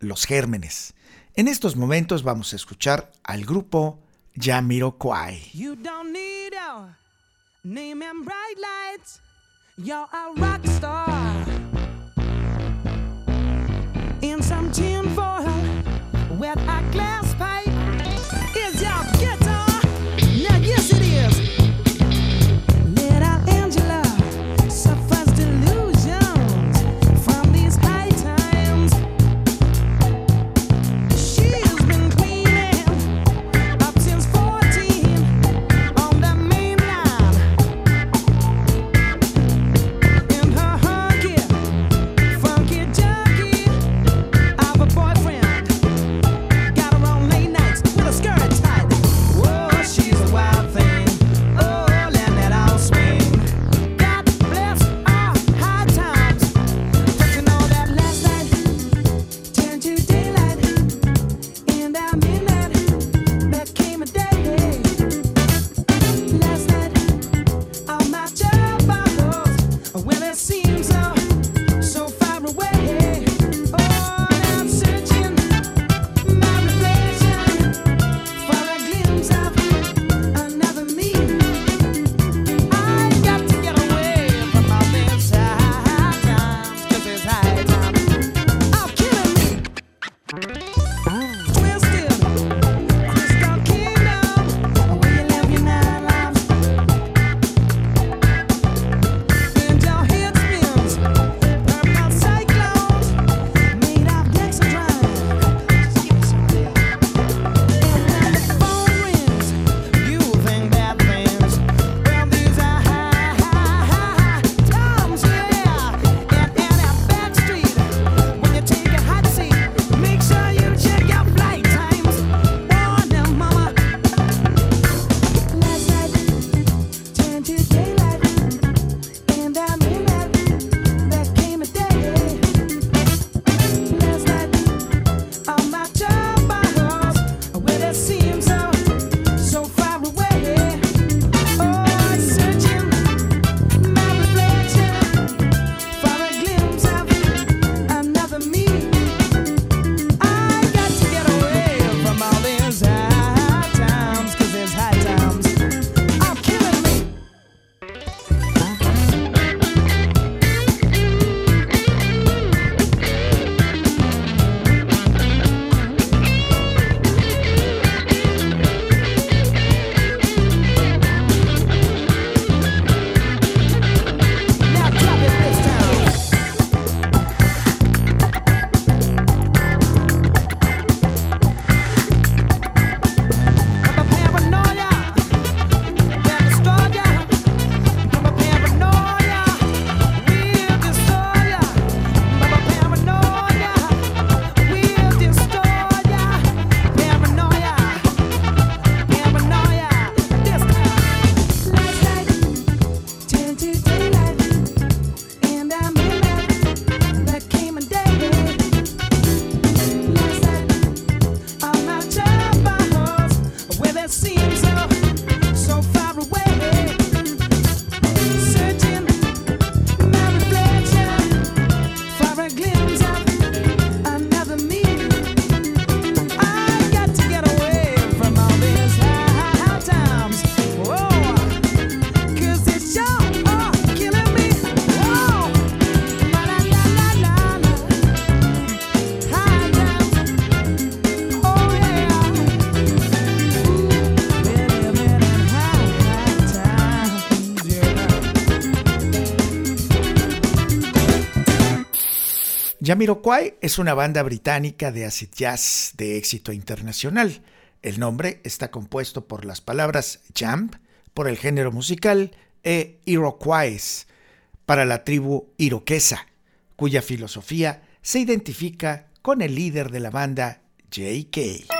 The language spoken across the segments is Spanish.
los Gérmenes. En estos momentos vamos a escuchar al grupo Jamiroquai. You don't need our name and bright lights. You're a rock star. In some tinfoil with a cloud. Jamiroquai es una banda británica de acid jazz de éxito internacional. El nombre está compuesto por las palabras jam, por el género musical, e Iroquois, para la tribu iroquesa, cuya filosofía se identifica con el líder de la banda, J.K.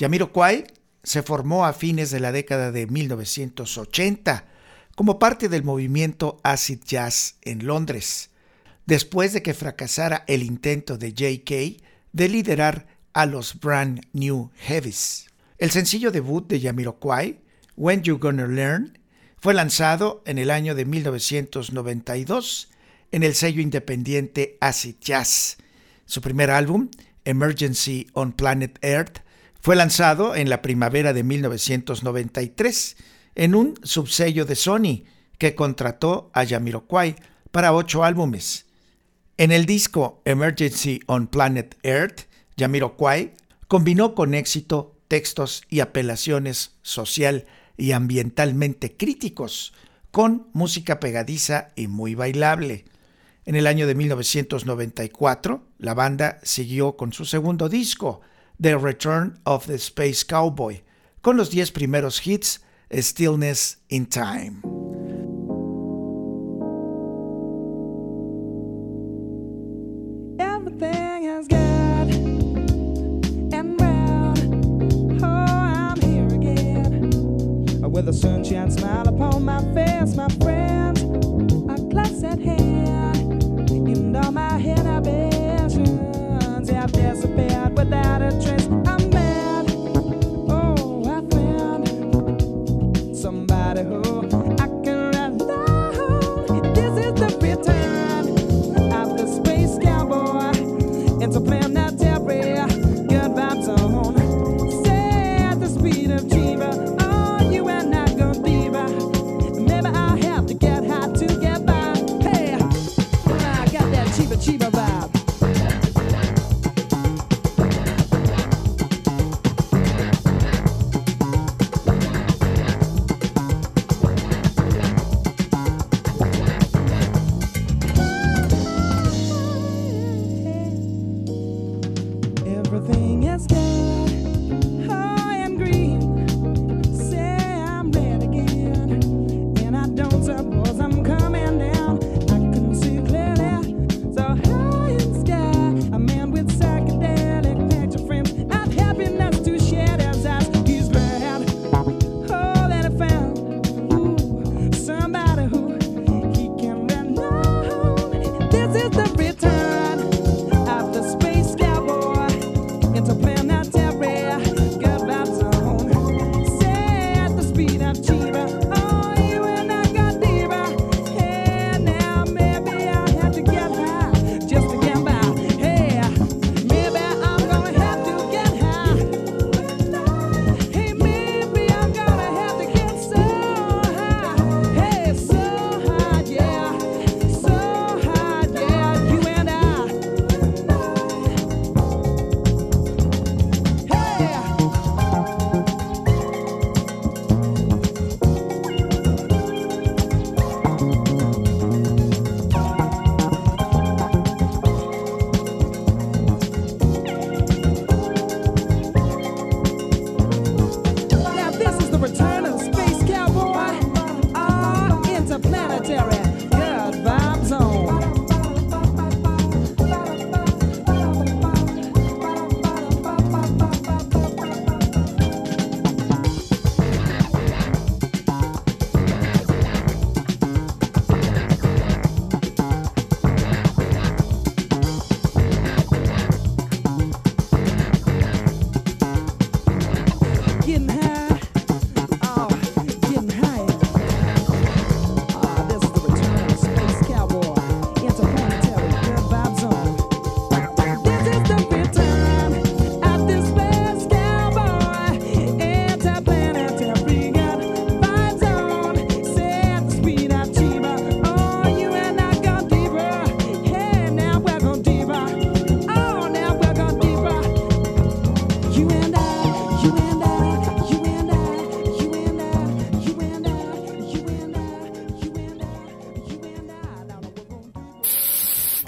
Yamiroquai se formó a fines de la década de 1980 como parte del movimiento acid jazz en Londres, después de que fracasara el intento de J.K. de liderar a los Brand New Heavies. El sencillo debut de Yamiroquai, When You Gonna Learn, fue lanzado en el año de 1992 en el sello independiente Acid Jazz. Su primer álbum, Emergency on Planet Earth, fue lanzado en la primavera de 1993 en un subsello de Sony que contrató a Jamiroquai para ocho álbumes. En el disco Emergency on Planet Earth, Jamiroquai combinó con éxito textos y apelaciones social y ambientalmente críticos con música pegadiza y muy bailable. En el año de 1994, la banda siguió con su segundo disco, The Return of the Space Cowboy, con los 10 primeros hits Stillness in Time.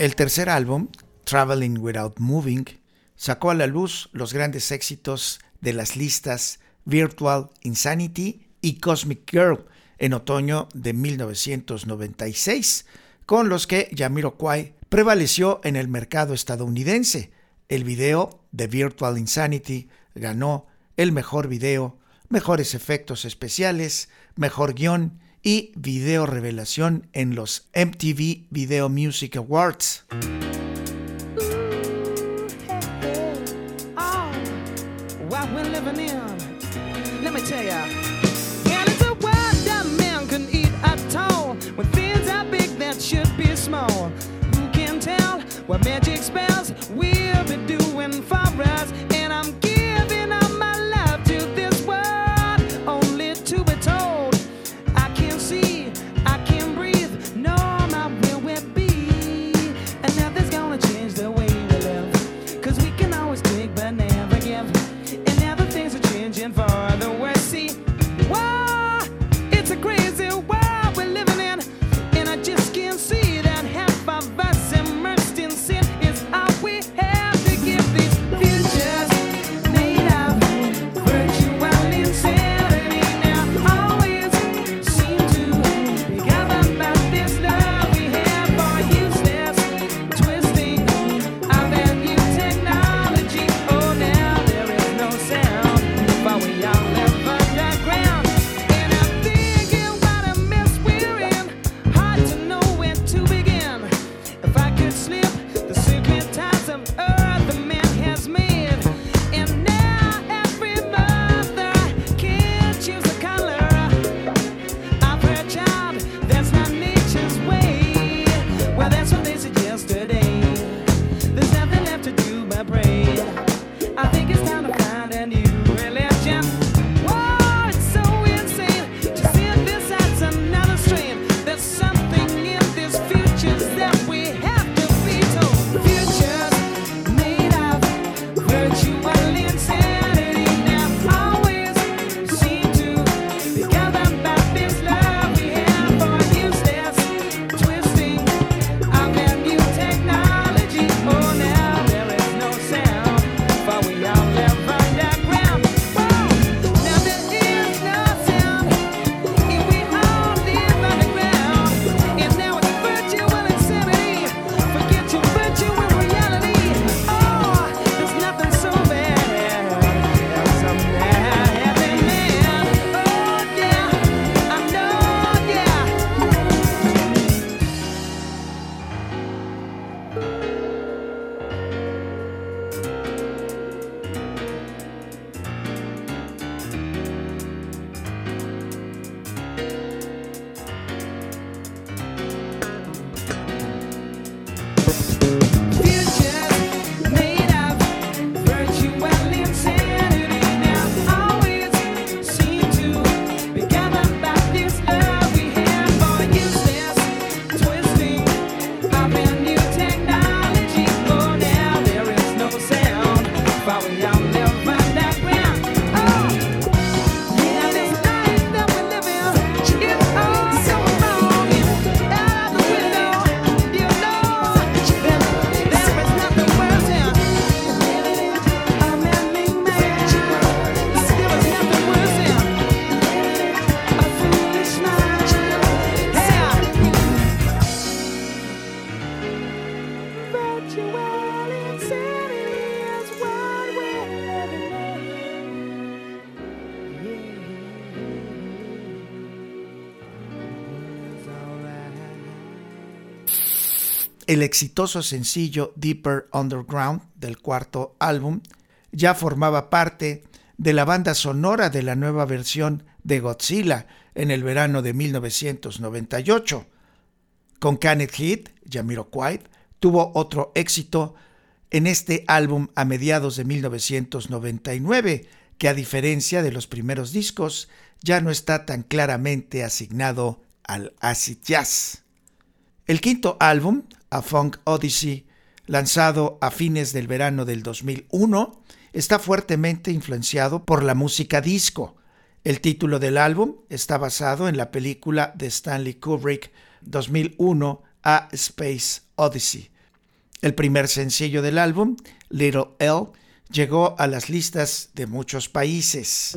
El tercer álbum, Traveling Without Moving, sacó a la luz los grandes éxitos de las listas Virtual Insanity y Cosmic Girl en otoño de 1996, con los que Jamiroquai prevaleció en el mercado estadounidense. El video de Virtual Insanity ganó el mejor video, mejores efectos especiales, mejor guion y Video Revelación en los MTV Video Music Awards. to do my brain. I think it's time to. El exitoso sencillo Deeper Underground del cuarto álbum ya formaba parte de la banda sonora de la nueva versión de Godzilla en el verano de 1998, con Kenneth Heat, Yamiro White tuvo otro éxito en este álbum a mediados de 1999, que a diferencia de los primeros discos, ya no está tan claramente asignado al acid jazz. El quinto álbum, A Funk Odyssey, lanzado a fines del verano del 2001, está fuertemente influenciado por la música disco. El título del álbum está basado en la película de Stanley Kubrick 2001 A Space Odyssey. El primer sencillo del álbum, Little L, llegó a las listas de muchos países.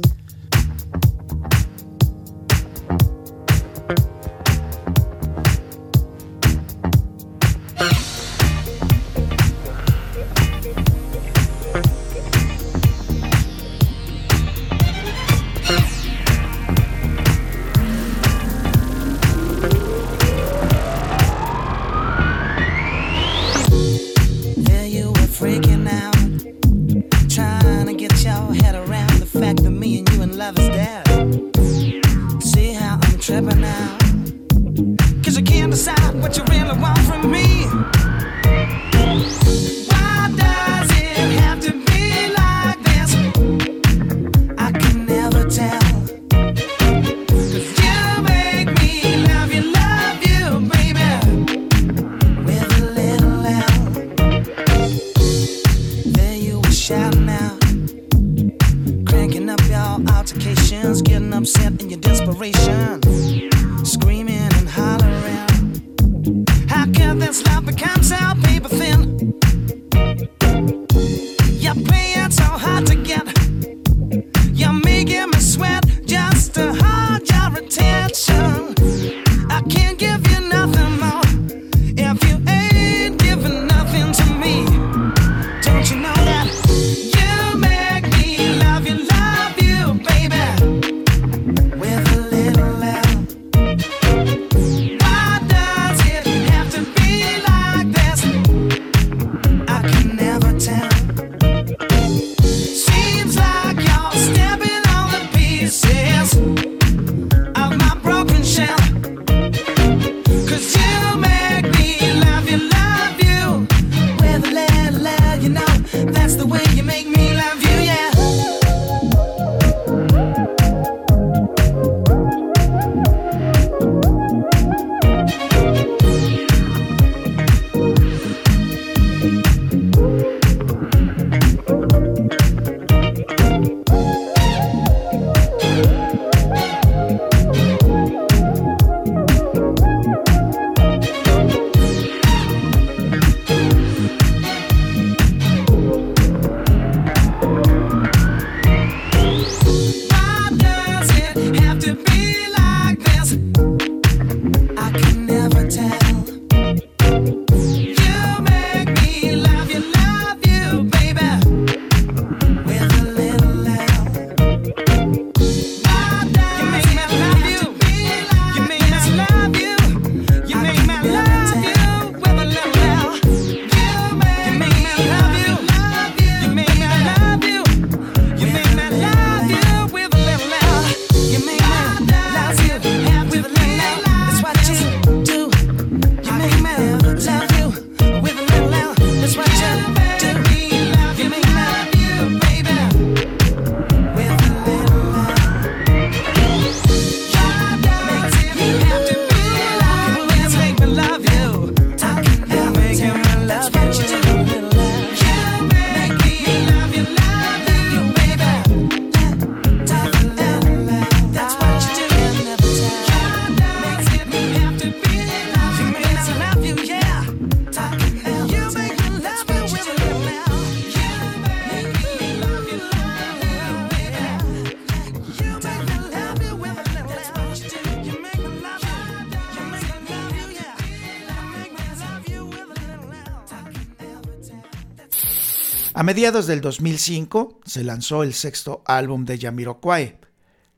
A mediados del 2005 se lanzó el sexto álbum de Jamiroquai,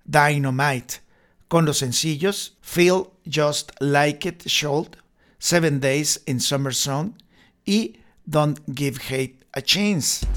Dynamite, con los sencillos Feel Just Like It Should, Seven Days in Summer Sun y Don't Give Hate a Chance.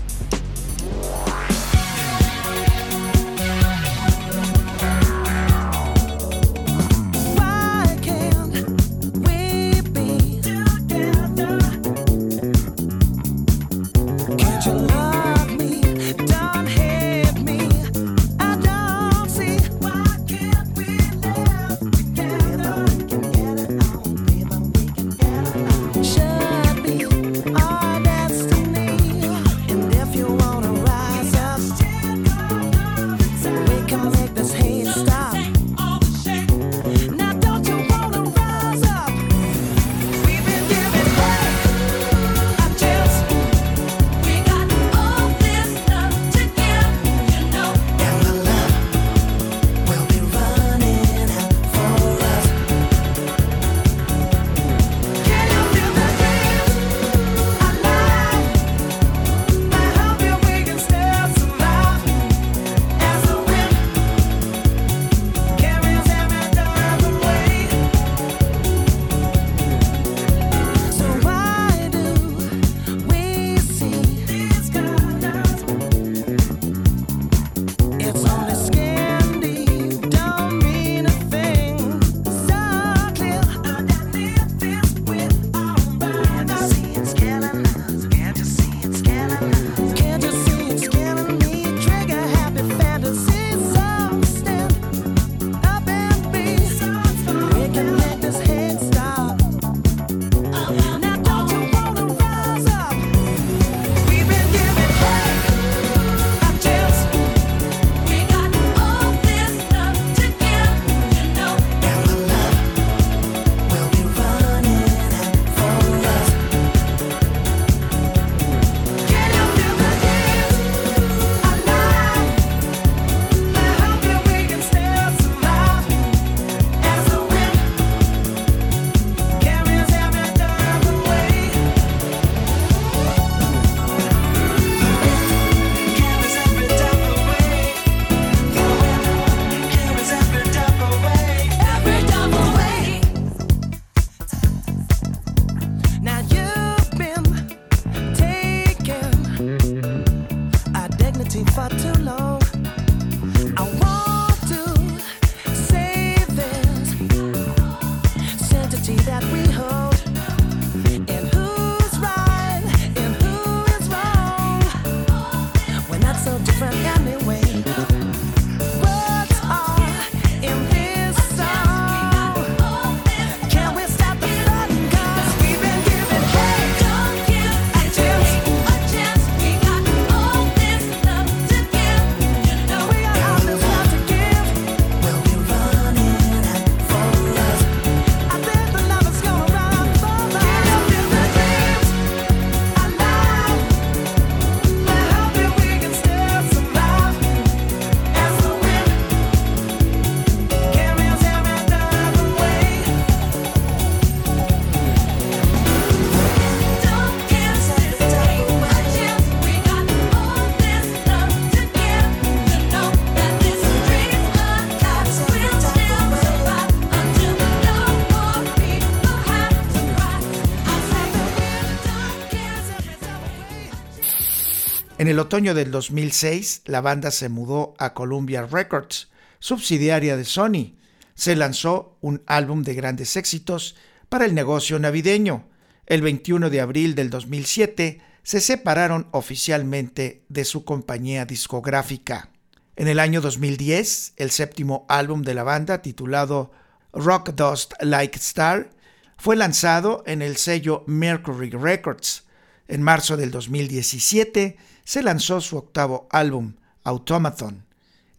Otoño del 2006, la banda se mudó a Columbia Records, subsidiaria de Sony. Se lanzó un álbum de grandes éxitos para el negocio navideño. El 21 de abril del 2007 se separaron oficialmente de su compañía discográfica. En el año 2010, el séptimo álbum de la banda, titulado Rock Dust Like Star, fue lanzado en el sello Mercury Records. En marzo del 2017 se lanzó su octavo álbum, Automaton.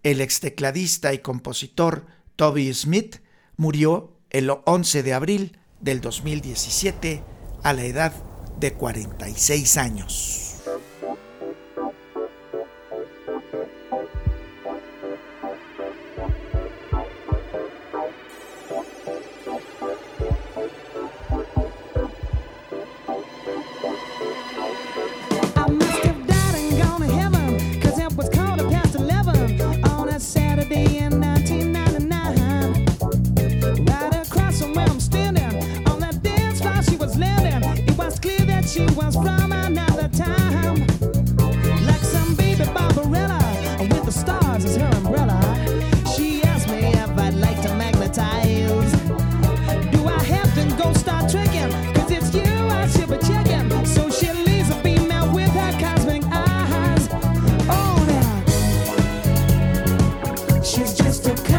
El ex tecladista y compositor Toby Smith murió el 11 de abril del 2017 a la edad de 46 años. just a